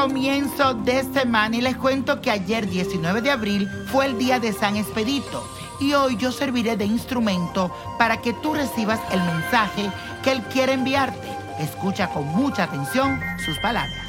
Comienzo de semana y les cuento que ayer 19 de abril fue el día de San Expedito y hoy yo serviré de instrumento para que tú recibas el mensaje que Él quiere enviarte. Escucha con mucha atención sus palabras.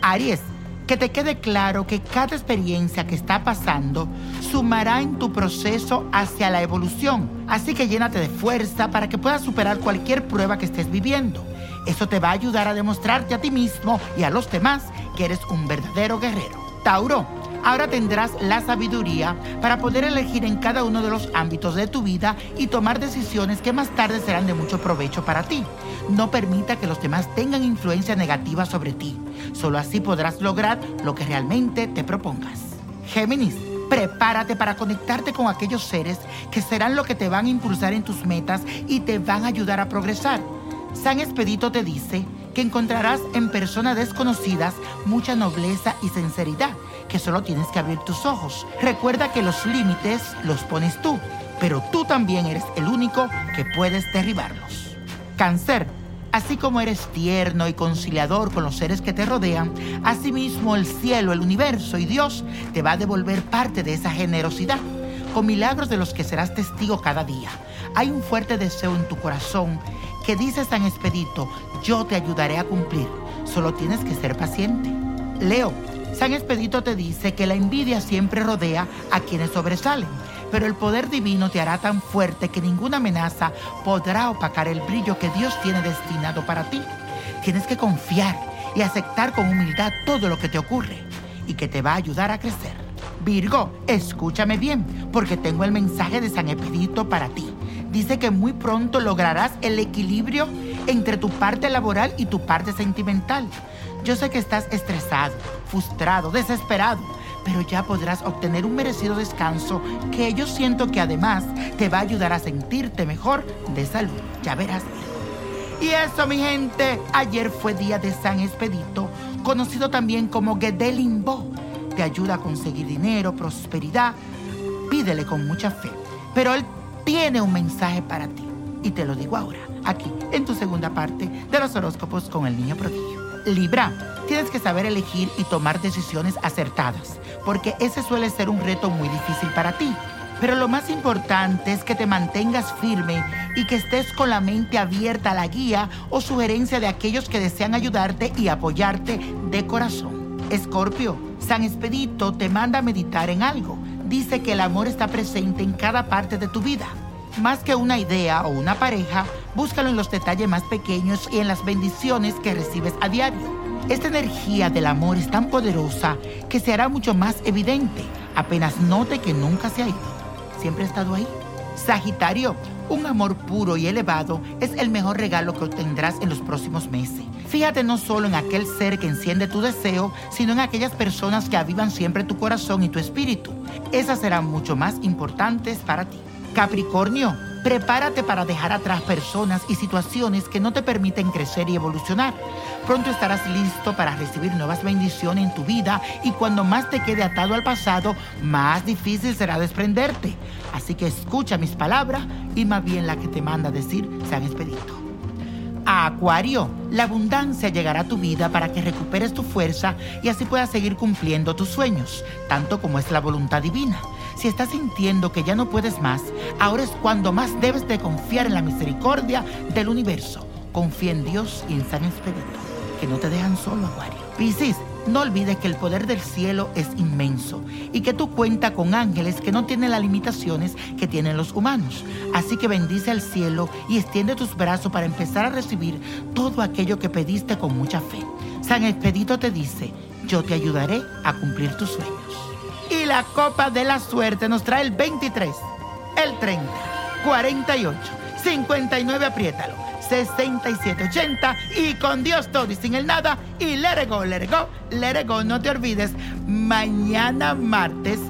Aries, que te quede claro que cada experiencia que está pasando sumará en tu proceso hacia la evolución. Así que llénate de fuerza para que puedas superar cualquier prueba que estés viviendo. Eso te va a ayudar a demostrarte a ti mismo y a los demás que eres un verdadero guerrero. Tauro, ahora tendrás la sabiduría para poder elegir en cada uno de los ámbitos de tu vida y tomar decisiones que más tarde serán de mucho provecho para ti. No permita que los demás tengan influencia negativa sobre ti. Solo así podrás lograr lo que realmente te propongas. Géminis, prepárate para conectarte con aquellos seres que serán lo que te van a impulsar en tus metas y te van a ayudar a progresar. San Expedito te dice que encontrarás en personas desconocidas mucha nobleza y sinceridad, que solo tienes que abrir tus ojos. Recuerda que los límites los pones tú, pero tú también eres el único que puedes derribarlos. Cáncer. Así como eres tierno y conciliador con los seres que te rodean, asimismo el cielo, el universo y Dios te va a devolver parte de esa generosidad, con milagros de los que serás testigo cada día. Hay un fuerte deseo en tu corazón que dice San Expedito, yo te ayudaré a cumplir, solo tienes que ser paciente. Leo, San Expedito te dice que la envidia siempre rodea a quienes sobresalen, pero el poder divino te hará tan fuerte que ninguna amenaza podrá opacar el brillo que Dios tiene destinado para ti. Tienes que confiar y aceptar con humildad todo lo que te ocurre y que te va a ayudar a crecer. Virgo, escúchame bien, porque tengo el mensaje de San Expedito para ti dice que muy pronto lograrás el equilibrio entre tu parte laboral y tu parte sentimental. Yo sé que estás estresado, frustrado, desesperado, pero ya podrás obtener un merecido descanso que yo siento que además te va a ayudar a sentirte mejor de salud. Ya verás. Y eso, mi gente, ayer fue día de San Expedito, conocido también como Gedelimbo. Te ayuda a conseguir dinero, prosperidad. Pídele con mucha fe. Pero él tiene un mensaje para ti. Y te lo digo ahora, aquí, en tu segunda parte de los horóscopos con el niño prodigio. Libra, tienes que saber elegir y tomar decisiones acertadas, porque ese suele ser un reto muy difícil para ti. Pero lo más importante es que te mantengas firme y que estés con la mente abierta a la guía o sugerencia de aquellos que desean ayudarte y apoyarte de corazón. Escorpio, San Expedito te manda a meditar en algo dice que el amor está presente en cada parte de tu vida. Más que una idea o una pareja, búscalo en los detalles más pequeños y en las bendiciones que recibes a diario. Esta energía del amor es tan poderosa que se hará mucho más evidente apenas note que nunca se ha ido. Siempre ha estado ahí. Sagitario, un amor puro y elevado es el mejor regalo que obtendrás en los próximos meses. Fíjate no solo en aquel ser que enciende tu deseo, sino en aquellas personas que avivan siempre tu corazón y tu espíritu. Esas serán mucho más importantes para ti. Capricornio, prepárate para dejar atrás personas y situaciones que no te permiten crecer y evolucionar. Pronto estarás listo para recibir nuevas bendiciones en tu vida y cuando más te quede atado al pasado, más difícil será desprenderte. Así que escucha mis palabras y más bien la que te manda decir San Expedito. Acuario, la abundancia llegará a tu vida para que recuperes tu fuerza y así puedas seguir cumpliendo tus sueños, tanto como es la voluntad divina. Si estás sintiendo que ya no puedes más, ahora es cuando más debes de confiar en la misericordia del universo. Confía en Dios y en San Expedito, que no te dejan solo, Acuario. Piscis, no olvides que el poder del cielo es inmenso y que tú cuentas con ángeles que no tienen las limitaciones que tienen los humanos. Así que bendice al cielo y extiende tus brazos para empezar a recibir todo aquello que pediste con mucha fe. San Expedito te dice, yo te ayudaré a cumplir tus sueños. Y la copa de la suerte nos trae el 23, el 30, 48, 59, apriétalo. 6780 y con Dios todo y sin el nada y let it go, let it go. No te olvides, mañana martes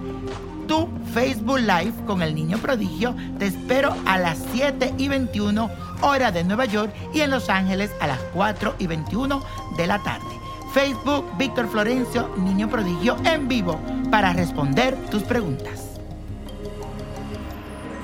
tu Facebook Live con el niño prodigio. Te espero a las 7 y 21 hora de Nueva York y en Los Ángeles a las 4 y 21 de la tarde. Facebook Víctor Florencio, niño prodigio en vivo para responder tus preguntas.